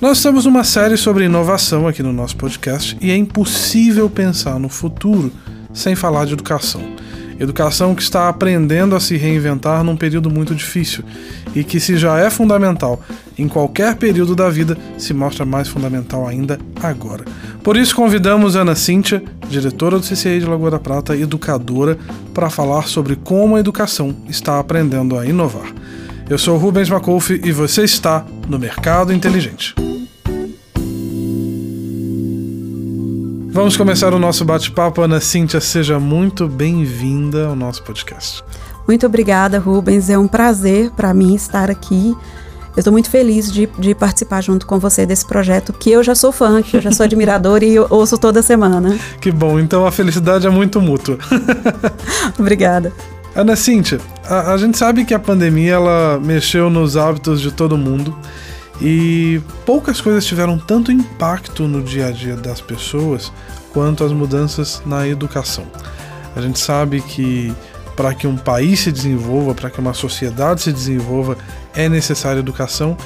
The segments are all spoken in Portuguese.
Nós estamos numa série sobre inovação aqui no nosso podcast e é impossível pensar no futuro sem falar de educação. Educação que está aprendendo a se reinventar num período muito difícil e que, se já é fundamental em qualquer período da vida, se mostra mais fundamental ainda agora. Por isso, convidamos Ana Cíntia, diretora do CCI de Lagoa da Prata, educadora, para falar sobre como a educação está aprendendo a inovar. Eu sou Rubens Macolfi e você está no Mercado Inteligente. Vamos começar o nosso bate-papo. Ana Cíntia, seja muito bem-vinda ao nosso podcast. Muito obrigada, Rubens. É um prazer para mim estar aqui. Eu estou muito feliz de, de, participar junto com você desse projeto, que eu já sou fã, que eu já sou admirador e ouço toda semana. Que bom, então a felicidade é muito mútua. Obrigada. Ana Cíntia, a, a gente sabe que a pandemia ela mexeu nos hábitos de todo mundo e poucas coisas tiveram tanto impacto no dia a dia das pessoas quanto as mudanças na educação. A gente sabe que para que um país se desenvolva, para que uma sociedade se desenvolva, é necessária educação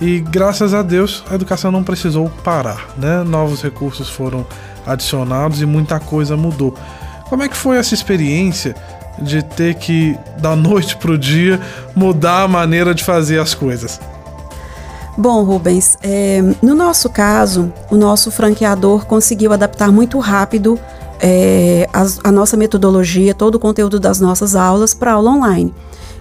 e graças a Deus a educação não precisou parar, né? Novos recursos foram adicionados e muita coisa mudou. Como é que foi essa experiência de ter que da noite para o dia mudar a maneira de fazer as coisas? Bom, Rubens, é, no nosso caso, o nosso franqueador conseguiu adaptar muito rápido é, a, a, nossa metodologia, todo o conteúdo das nossas aulas para aula online.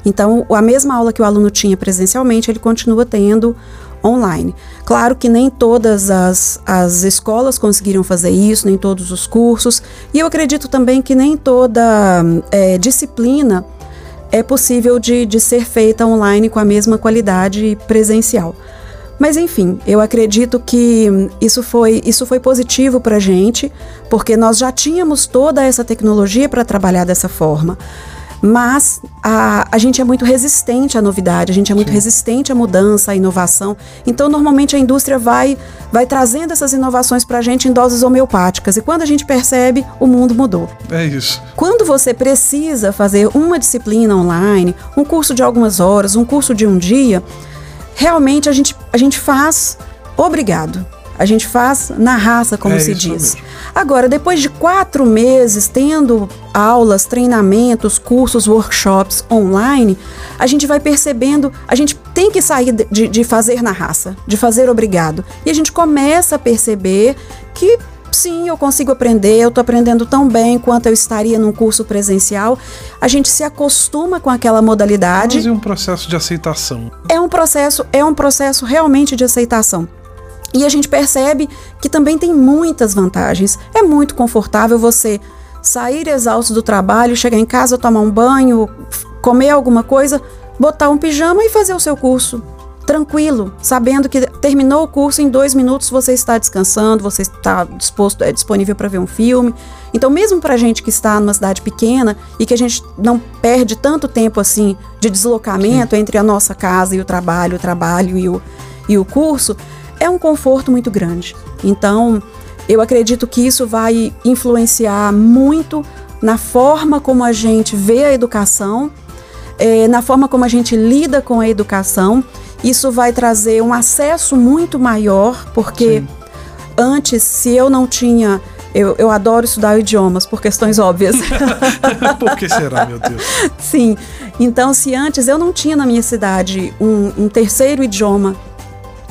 Então, a mesma aula que o aluno tinha presencialmente, ele continua tendo online. Claro que nem todas as, as escolas conseguiram fazer isso, nem todos os cursos, e eu acredito também que nem toda é, disciplina é possível de, de ser feita online com a mesma qualidade presencial. Mas enfim, eu acredito que isso foi, isso foi positivo para a gente, porque nós já tínhamos toda essa tecnologia para trabalhar dessa forma. Mas a, a gente é muito resistente à novidade, a gente é muito Sim. resistente à mudança, à inovação. Então, normalmente, a indústria vai, vai trazendo essas inovações para a gente em doses homeopáticas. E quando a gente percebe, o mundo mudou. É isso. Quando você precisa fazer uma disciplina online, um curso de algumas horas, um curso de um dia, realmente a gente, a gente faz obrigado. A gente faz na raça, como é se diz. Mesmo. Agora, depois de quatro meses tendo aulas, treinamentos, cursos, workshops online, a gente vai percebendo, a gente tem que sair de, de fazer na raça, de fazer obrigado. E a gente começa a perceber que sim, eu consigo aprender, eu estou aprendendo tão bem quanto eu estaria num curso presencial. A gente se acostuma com aquela modalidade. Mas é um processo de aceitação. É um processo, é um processo realmente de aceitação. E a gente percebe que também tem muitas vantagens. É muito confortável você sair exausto do trabalho, chegar em casa, tomar um banho, comer alguma coisa, botar um pijama e fazer o seu curso tranquilo, sabendo que terminou o curso em dois minutos você está descansando, você está disposto, é disponível para ver um filme. Então, mesmo para a gente que está numa cidade pequena e que a gente não perde tanto tempo assim de deslocamento Sim. entre a nossa casa e o trabalho, o trabalho e o, e o curso, é um conforto muito grande. Então, eu acredito que isso vai influenciar muito na forma como a gente vê a educação, é, na forma como a gente lida com a educação isso vai trazer um acesso muito maior, porque Sim. antes, se eu não tinha. Eu, eu adoro estudar idiomas por questões óbvias. por que será, meu Deus? Sim. Então, se antes eu não tinha na minha cidade um, um terceiro idioma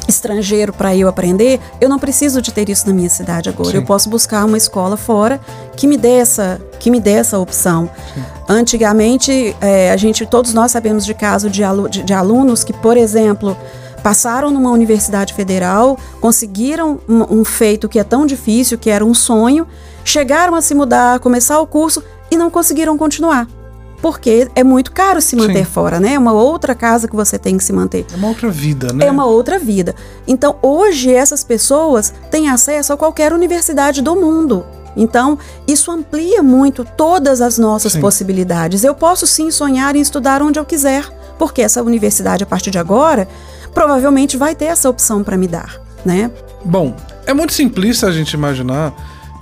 estrangeiro para eu aprender, eu não preciso de ter isso na minha cidade agora. Sim. Eu posso buscar uma escola fora que me dê essa, que me dê essa opção. Sim. Antigamente, é, a gente, todos nós sabemos de casos de, alu de, de alunos que, por exemplo, passaram numa universidade federal, conseguiram um, um, feito que é tão difícil, que era um sonho, chegaram a se mudar, começar o curso e não conseguiram continuar porque é muito caro se manter Sim. fora, né? É uma outra casa que você tem que se manter. É uma outra vida, né? É uma outra vida. Então, hoje, essas pessoas têm acesso a qualquer universidade do mundo. Então, isso amplia muito todas as nossas sim. possibilidades. Eu posso sim sonhar em estudar onde eu quiser, porque essa universidade, a partir de agora, provavelmente vai ter essa opção para me dar, né? Bom, é muito simplista a gente imaginar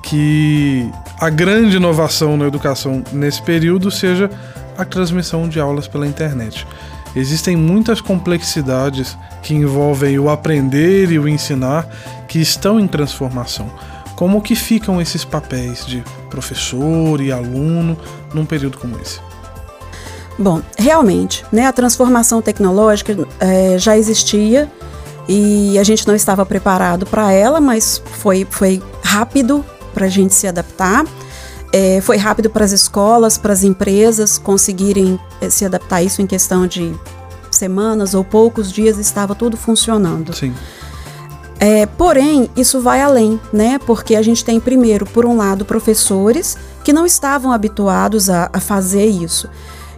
que a grande inovação na educação nesse período seja a transmissão de aulas pela internet. existem muitas complexidades que envolvem o aprender e o ensinar que estão em transformação. Como que ficam esses papéis de professor e aluno num período como esse? Bom, realmente, né, a transformação tecnológica é, já existia e a gente não estava preparado para ela, mas foi, foi rápido para a gente se adaptar. É, foi rápido para as escolas, para as empresas conseguirem é, se adaptar a isso em questão de semanas ou poucos dias, estava tudo funcionando. Sim. É, porém, isso vai além, né? Porque a gente tem, primeiro, por um lado, professores que não estavam habituados a, a fazer isso.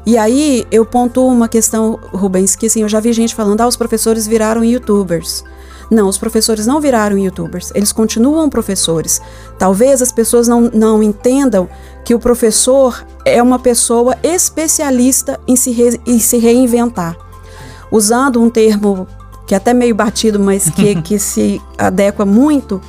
E aí eu pontuo uma questão, Rubens, que assim, eu já vi gente falando, ah, os professores viraram youtubers. Não, os professores não viraram youtubers, eles continuam professores. Talvez as pessoas não, não entendam que o professor é uma pessoa especialista em se, re, em se reinventar. Usando um termo que é até meio batido, mas que, que se adequa muito,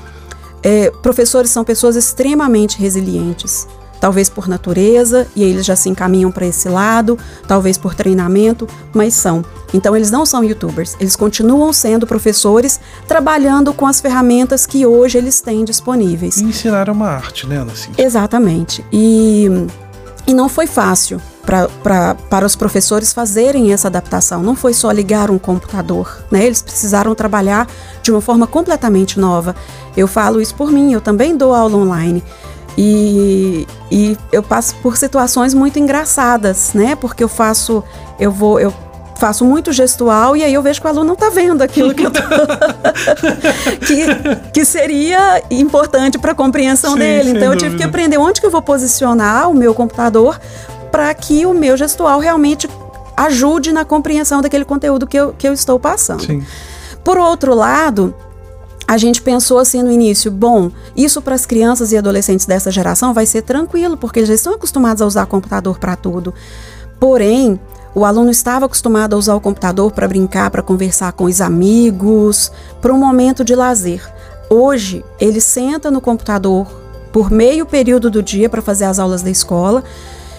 é, professores são pessoas extremamente resilientes talvez por natureza, e eles já se encaminham para esse lado, talvez por treinamento, mas são. Então eles não são youtubers, eles continuam sendo professores trabalhando com as ferramentas que hoje eles têm disponíveis. E ensinar é uma arte, né, Ana? Exatamente. E, e não foi fácil pra, pra, para os professores fazerem essa adaptação. Não foi só ligar um computador, né? Eles precisaram trabalhar de uma forma completamente nova. Eu falo isso por mim, eu também dou aula online. E, e eu passo por situações muito engraçadas, né? Porque eu faço, eu vou, eu faço muito gestual e aí eu vejo que o aluno não está vendo aquilo que eu tô... que, que seria importante para a compreensão dele. Então eu tive que aprender onde que eu vou posicionar o meu computador para que o meu gestual realmente ajude na compreensão daquele conteúdo que eu, que eu estou passando. Sim. Por outro lado, a gente pensou assim no início, bom, isso para as crianças e adolescentes dessa geração vai ser tranquilo, porque eles já estão acostumados a usar computador para tudo. Porém, o aluno estava acostumado a usar o computador para brincar, para conversar com os amigos, para um momento de lazer. Hoje, ele senta no computador por meio período do dia para fazer as aulas da escola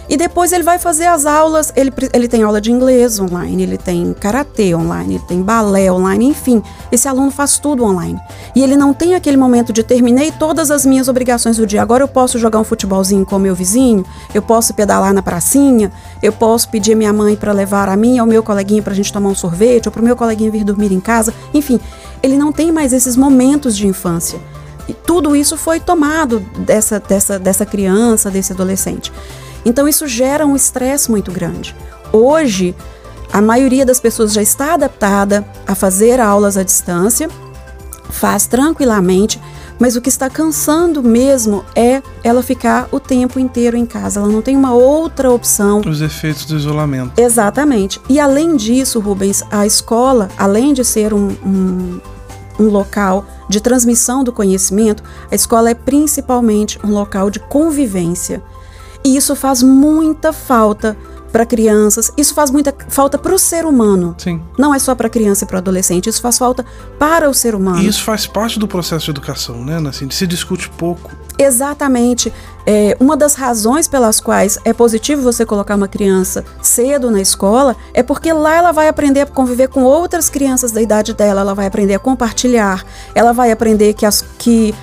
e depois ele vai fazer as aulas, ele, ele tem aula de inglês online, ele tem karatê online, ele tem balé online, enfim, esse aluno faz tudo online. E ele não tem aquele momento de terminei todas as minhas obrigações do dia, agora eu posso jogar um futebolzinho com o meu vizinho, eu posso pedalar na pracinha, eu posso pedir a minha mãe para levar a mim ou meu coleguinha para a gente tomar um sorvete, ou para o meu coleguinha vir dormir em casa, enfim, ele não tem mais esses momentos de infância. E tudo isso foi tomado dessa, dessa, dessa criança, desse adolescente. Então isso gera um estresse muito grande. Hoje, a maioria das pessoas já está adaptada a fazer aulas à distância, faz tranquilamente, mas o que está cansando mesmo é ela ficar o tempo inteiro em casa. Ela não tem uma outra opção. Os efeitos do isolamento. Exatamente. E além disso, Rubens, a escola, além de ser um, um, um local de transmissão do conhecimento, a escola é principalmente um local de convivência. E isso faz muita falta para crianças, isso faz muita falta para o ser humano. Sim. Não é só para criança e para adolescente, isso faz falta para o ser humano. E isso faz parte do processo de educação, né? Assim, se discute pouco. Exatamente. É, uma das razões pelas quais é positivo você colocar uma criança cedo na escola é porque lá ela vai aprender a conviver com outras crianças da idade dela, ela vai aprender a compartilhar, ela vai aprender que as, que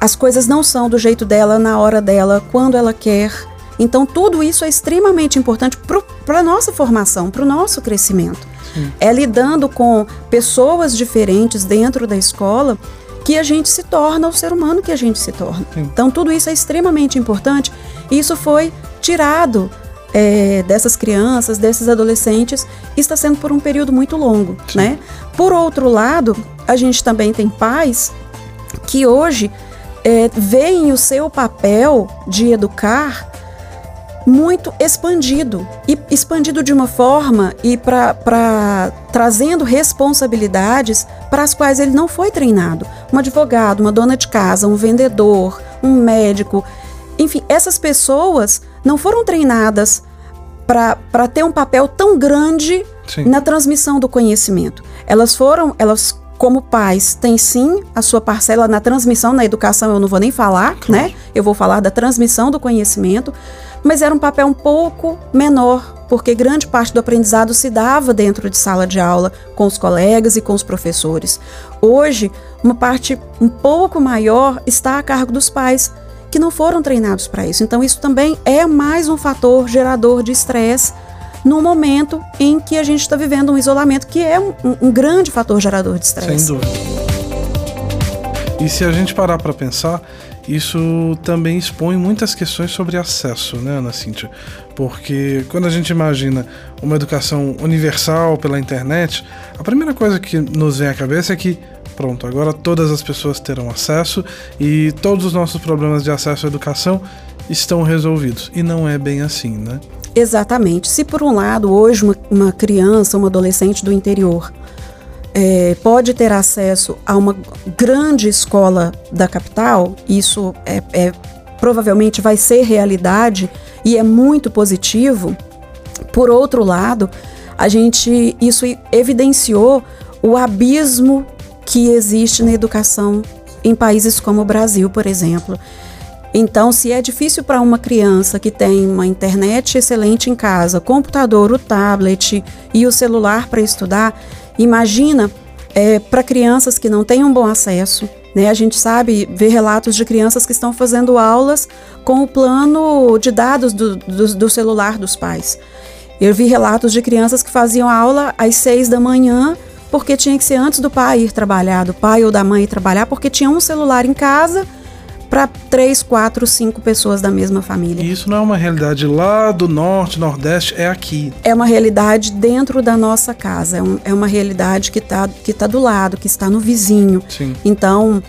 as coisas não são do jeito dela, na hora dela, quando ela quer então, tudo isso é extremamente importante para a nossa formação, para o nosso crescimento. Sim. É lidando com pessoas diferentes dentro da escola que a gente se torna o ser humano que a gente se torna. Sim. Então, tudo isso é extremamente importante. E isso foi tirado é, dessas crianças, desses adolescentes, está sendo por um período muito longo, Sim. né? Por outro lado, a gente também tem pais que hoje é, veem o seu papel de educar muito expandido e expandido de uma forma e para trazendo responsabilidades para as quais ele não foi treinado. Um advogado, uma dona de casa, um vendedor, um médico, enfim, essas pessoas não foram treinadas para ter um papel tão grande sim. na transmissão do conhecimento. Elas foram, elas como pais têm sim a sua parcela na transmissão, na educação eu não vou nem falar, claro. né? Eu vou falar da transmissão do conhecimento, mas era um papel um pouco menor, porque grande parte do aprendizado se dava dentro de sala de aula com os colegas e com os professores. Hoje, uma parte um pouco maior está a cargo dos pais, que não foram treinados para isso. Então, isso também é mais um fator gerador de estresse no momento em que a gente está vivendo um isolamento, que é um, um grande fator gerador de estresse. Sem dúvida. E se a gente parar para pensar, isso também expõe muitas questões sobre acesso, né, Ana Cíntia? Porque quando a gente imagina uma educação universal pela internet, a primeira coisa que nos vem à cabeça é que, pronto, agora todas as pessoas terão acesso e todos os nossos problemas de acesso à educação estão resolvidos. E não é bem assim, né? Exatamente. Se por um lado, hoje, uma, uma criança, uma adolescente do interior é, pode ter acesso a uma grande escola da capital, isso é, é, provavelmente vai ser realidade e é muito positivo. Por outro lado, a gente isso evidenciou o abismo que existe na educação em países como o Brasil, por exemplo. Então, se é difícil para uma criança que tem uma internet excelente em casa, computador, o tablet e o celular para estudar, Imagina é, para crianças que não têm um bom acesso. Né? A gente sabe ver relatos de crianças que estão fazendo aulas com o plano de dados do, do, do celular dos pais. Eu vi relatos de crianças que faziam aula às seis da manhã porque tinha que ser antes do pai ir trabalhar, do pai ou da mãe ir trabalhar, porque tinha um celular em casa para três, quatro, cinco pessoas da mesma família. E isso não é uma realidade lá do norte, nordeste, é aqui. É uma realidade dentro da nossa casa, é, um, é uma realidade que está que tá do lado, que está no vizinho. Sim. Então,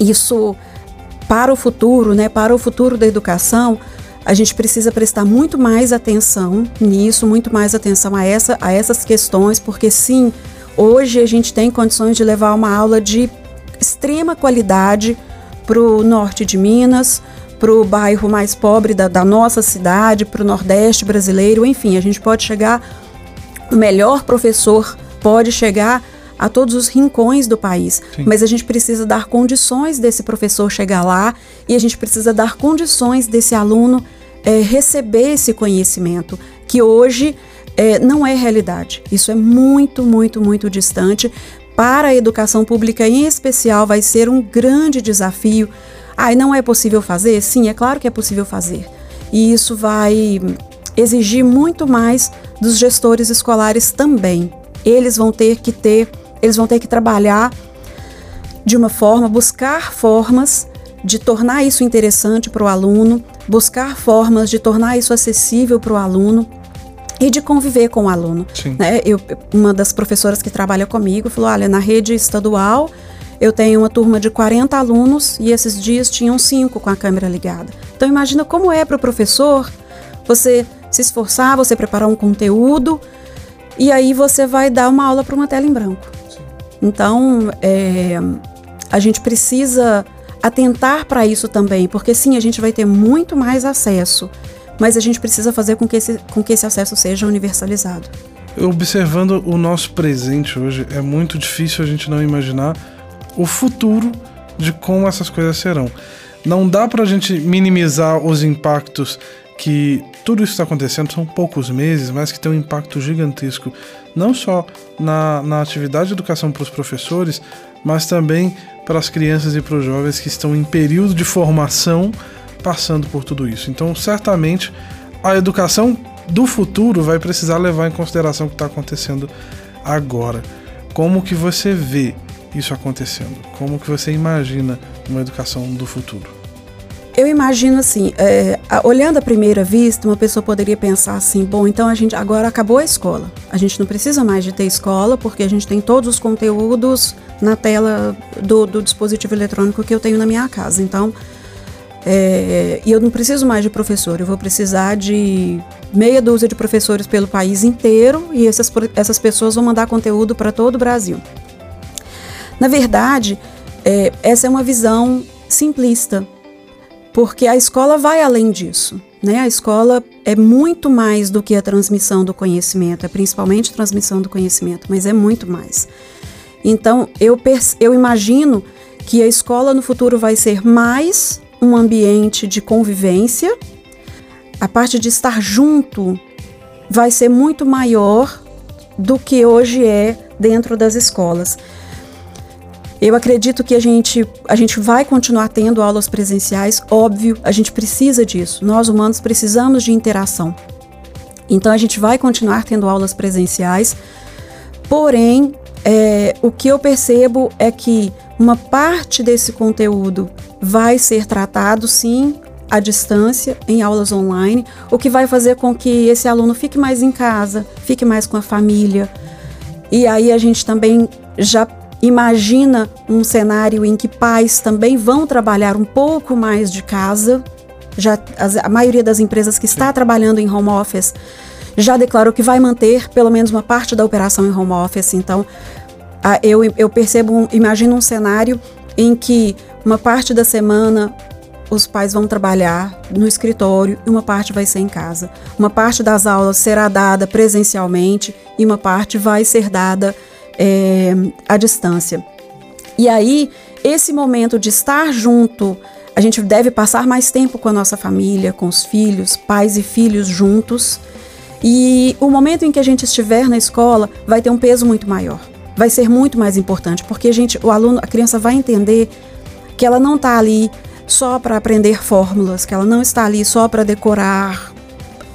isso para o futuro, né, para o futuro da educação, a gente precisa prestar muito mais atenção nisso, muito mais atenção a, essa, a essas questões, porque sim, hoje a gente tem condições de levar uma aula de extrema qualidade para o norte de Minas, para o bairro mais pobre da, da nossa cidade, para o Nordeste brasileiro, enfim, a gente pode chegar, o melhor professor pode chegar a todos os rincões do país, Sim. mas a gente precisa dar condições desse professor chegar lá e a gente precisa dar condições desse aluno é, receber esse conhecimento, que hoje é, não é realidade. Isso é muito, muito, muito distante, para a educação pública em especial vai ser um grande desafio. Ah, e não é possível fazer? Sim, é claro que é possível fazer. E isso vai exigir muito mais dos gestores escolares também. Eles vão ter que ter, eles vão ter que trabalhar de uma forma, buscar formas de tornar isso interessante para o aluno, buscar formas de tornar isso acessível para o aluno e de conviver com o aluno. Né? Eu, uma das professoras que trabalha comigo falou: olha, na rede estadual eu tenho uma turma de 40 alunos e esses dias tinham cinco com a câmera ligada. Então imagina como é para o professor você se esforçar, você preparar um conteúdo e aí você vai dar uma aula para uma tela em branco. Sim. Então é, a gente precisa atentar para isso também, porque sim, a gente vai ter muito mais acesso mas a gente precisa fazer com que esse, com que esse acesso seja universalizado. Observando o nosso presente hoje, é muito difícil a gente não imaginar o futuro de como essas coisas serão. Não dá para a gente minimizar os impactos que tudo isso está acontecendo, são poucos meses, mas que tem um impacto gigantesco, não só na, na atividade de educação para os professores, mas também para as crianças e para os jovens que estão em período de formação passando por tudo isso. Então, certamente, a educação do futuro vai precisar levar em consideração o que está acontecendo agora. Como que você vê isso acontecendo? Como que você imagina uma educação do futuro? Eu imagino assim, é, olhando à primeira vista, uma pessoa poderia pensar assim: bom, então a gente agora acabou a escola. A gente não precisa mais de ter escola porque a gente tem todos os conteúdos na tela do, do dispositivo eletrônico que eu tenho na minha casa. Então, é, e eu não preciso mais de professor, eu vou precisar de meia dúzia de professores pelo país inteiro e essas, essas pessoas vão mandar conteúdo para todo o Brasil. Na verdade, é, essa é uma visão simplista, porque a escola vai além disso. Né? A escola é muito mais do que a transmissão do conhecimento, é principalmente transmissão do conhecimento, mas é muito mais. Então, eu, eu imagino que a escola no futuro vai ser mais um ambiente de convivência. a parte de estar junto vai ser muito maior do que hoje é dentro das escolas. Eu acredito que a gente, a gente vai continuar tendo aulas presenciais, óbvio, a gente precisa disso. Nós humanos precisamos de interação. Então a gente vai continuar tendo aulas presenciais, porém, é, o que eu percebo é que uma parte desse conteúdo vai ser tratado sim à distância, em aulas online, o que vai fazer com que esse aluno fique mais em casa, fique mais com a família. E aí a gente também já imagina um cenário em que pais também vão trabalhar um pouco mais de casa. Já a, maioria das empresas que está trabalhando em home office já declarou que vai manter pelo menos uma parte da operação em home office. Então, eu, eu percebo, imagino um cenário em que uma parte da semana os pais vão trabalhar no escritório e uma parte vai ser em casa. Uma parte das aulas será dada presencialmente e uma parte vai ser dada é, à distância. E aí, esse momento de estar junto, a gente deve passar mais tempo com a nossa família, com os filhos, pais e filhos juntos. E o momento em que a gente estiver na escola vai ter um peso muito maior. Vai ser muito mais importante, porque a gente, o aluno, a criança vai entender que ela não está ali só para aprender fórmulas, que ela não está ali só para decorar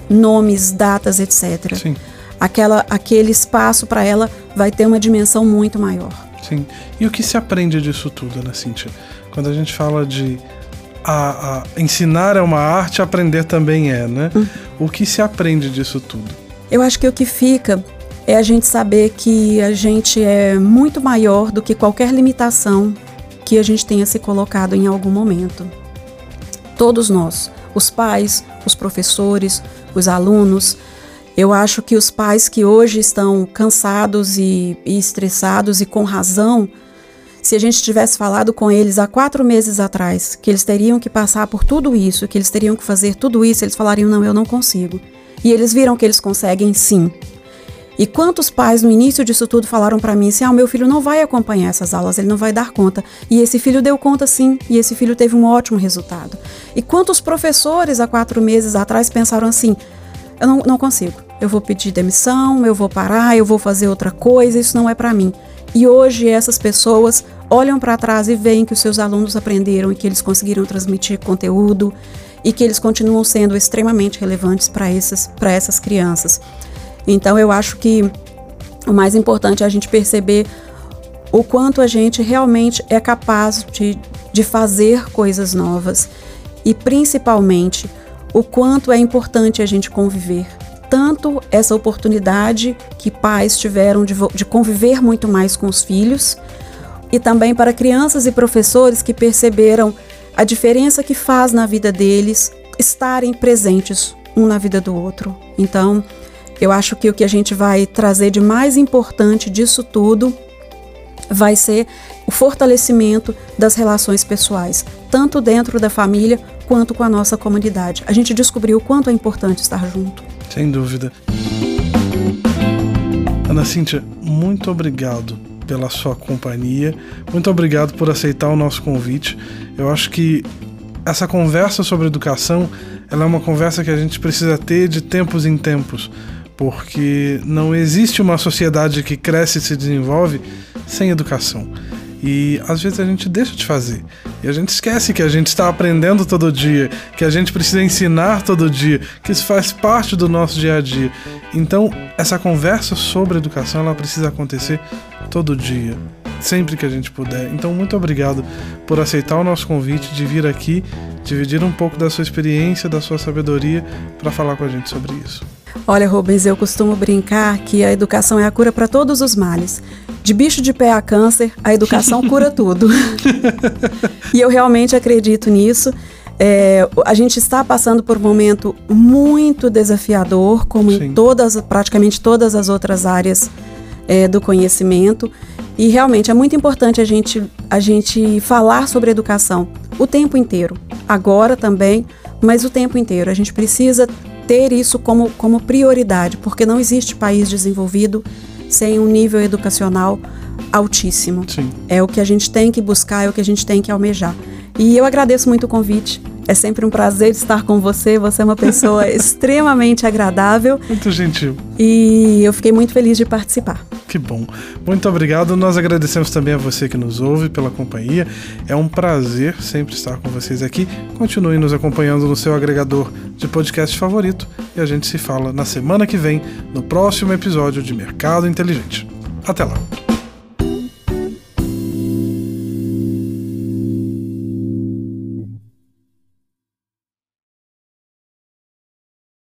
nomes, datas, etc. Sim. Aquela, aquele espaço para ela vai ter uma dimensão muito maior. Sim. E o que se aprende disso tudo, né, Cíntia? Quando a gente fala de a, a ensinar é uma arte, aprender também é, né? Hum. O que se aprende disso tudo? Eu acho que o que fica é a gente saber que a gente é muito maior do que qualquer limitação que a gente tenha se colocado em algum momento. Todos nós, os pais, os professores, os alunos, eu acho que os pais que hoje estão cansados e, e, estressados e com razão, se a gente tivesse falado com eles há quatro meses atrás que eles teriam que passar por tudo isso, que eles teriam que fazer tudo isso, eles falariam: não, eu não consigo. E eles viram que eles conseguem sim. E quantos pais no início disso tudo falaram para mim assim: ah, meu filho não vai acompanhar essas aulas, ele não vai dar conta. E esse filho deu conta sim, e esse filho teve um ótimo resultado. E quantos professores há quatro meses atrás pensaram assim: eu não, não consigo, eu vou pedir demissão, eu vou parar, eu vou fazer outra coisa, isso não é para mim. E hoje essas pessoas olham para trás e veem que os seus alunos aprenderam e que eles conseguiram transmitir conteúdo e que eles continuam sendo extremamente relevantes para essas, essas crianças. Então eu acho que o mais importante é a gente perceber o quanto a gente realmente é capaz de, de fazer coisas novas e principalmente o quanto é importante a gente conviver. Tanto essa oportunidade que pais tiveram de, de conviver muito mais com os filhos, e também para crianças e professores que perceberam a diferença que faz na vida deles estarem presentes um na vida do outro. Então, eu acho que o que a gente vai trazer de mais importante disso tudo vai ser o fortalecimento das relações pessoais, tanto dentro da família quanto com a nossa comunidade. A gente descobriu o quanto é importante estar junto. Sem dúvida. Ana Cíntia, muito obrigado pela sua companhia. Muito obrigado por aceitar o nosso convite. Eu acho que essa conversa sobre educação, ela é uma conversa que a gente precisa ter de tempos em tempos porque não existe uma sociedade que cresce e se desenvolve sem educação. E às vezes a gente deixa de fazer. E a gente esquece que a gente está aprendendo todo dia, que a gente precisa ensinar todo dia, que isso faz parte do nosso dia a dia. Então, essa conversa sobre educação, ela precisa acontecer todo dia, sempre que a gente puder. Então, muito obrigado por aceitar o nosso convite de vir aqui, dividir um pouco da sua experiência, da sua sabedoria para falar com a gente sobre isso. Olha, Rubens, eu costumo brincar que a educação é a cura para todos os males. De bicho de pé a câncer, a educação cura tudo. e eu realmente acredito nisso. É, a gente está passando por um momento muito desafiador, como Sim. em todas, praticamente todas as outras áreas é, do conhecimento. E realmente é muito importante a gente, a gente falar sobre educação o tempo inteiro. Agora também, mas o tempo inteiro. A gente precisa ter isso como, como prioridade, porque não existe país desenvolvido sem um nível educacional altíssimo. Sim. É o que a gente tem que buscar, é o que a gente tem que almejar. E eu agradeço muito o convite. É sempre um prazer estar com você. Você é uma pessoa extremamente agradável. Muito gentil. E eu fiquei muito feliz de participar. Que bom. Muito obrigado. Nós agradecemos também a você que nos ouve pela companhia. É um prazer sempre estar com vocês aqui. Continue nos acompanhando no seu agregador de podcast favorito e a gente se fala na semana que vem, no próximo episódio de Mercado Inteligente. Até lá.